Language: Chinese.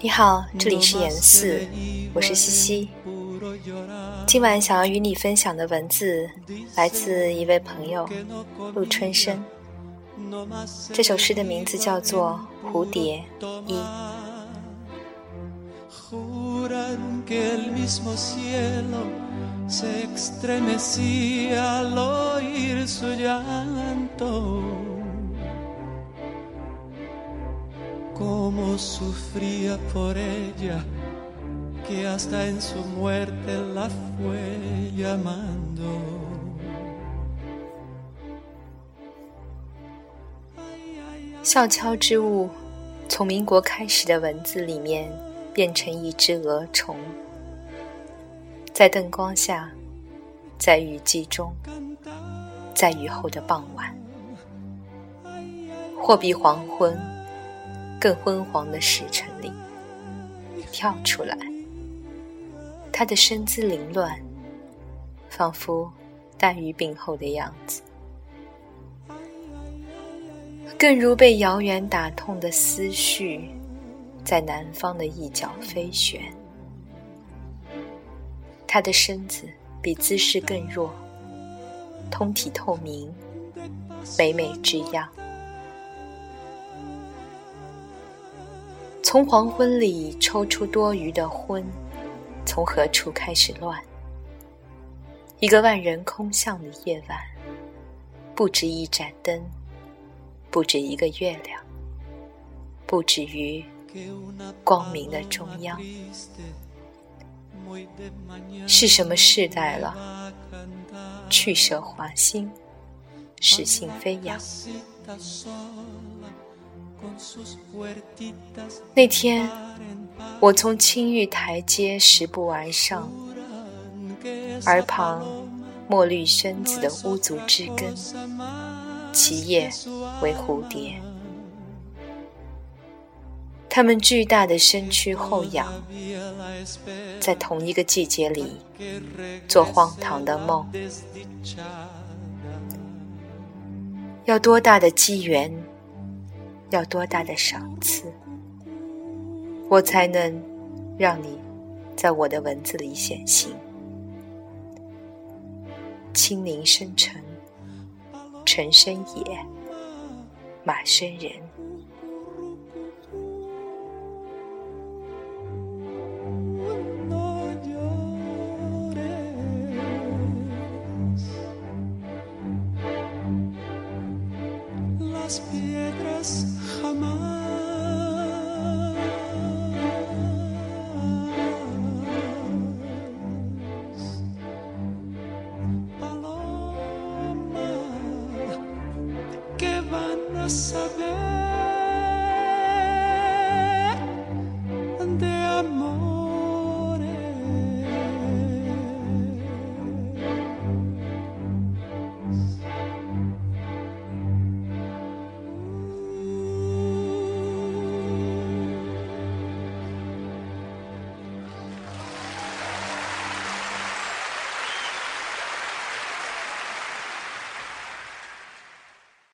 你好，这里是言四，我是西西。今晚想要与你分享的文字来自一位朋友陆春生。这首诗的名字叫做《蝴蝶一》。笑悄之物，从民国开始的文字里面变成一只蛾虫，在灯光下，在雨季中，在雨后的傍晚，或比黄昏更昏黄的时辰里跳出来。他的身姿凌乱，仿佛黛玉病后的样子，更如被遥远打痛的思绪，在南方的一角飞旋。他的身子比姿势更弱，通体透明，美美之样。从黄昏里抽出多余的昏。从何处开始乱？一个万人空巷的夜晚，不止一盏灯，不止一个月亮，不止于光明的中央。是什么世代了？去舍华心，使性飞扬。那天。我从青玉台阶拾步而上，而旁墨绿身子的乌足之根，其叶为蝴蝶。它们巨大的身躯后仰，在同一个季节里做荒唐的梦。要多大的机缘？要多大的赏赐？我才能让你在我的文字里显形。清灵生辰，辰生野，马深人。As piedras jamais Paloma, que van a saber?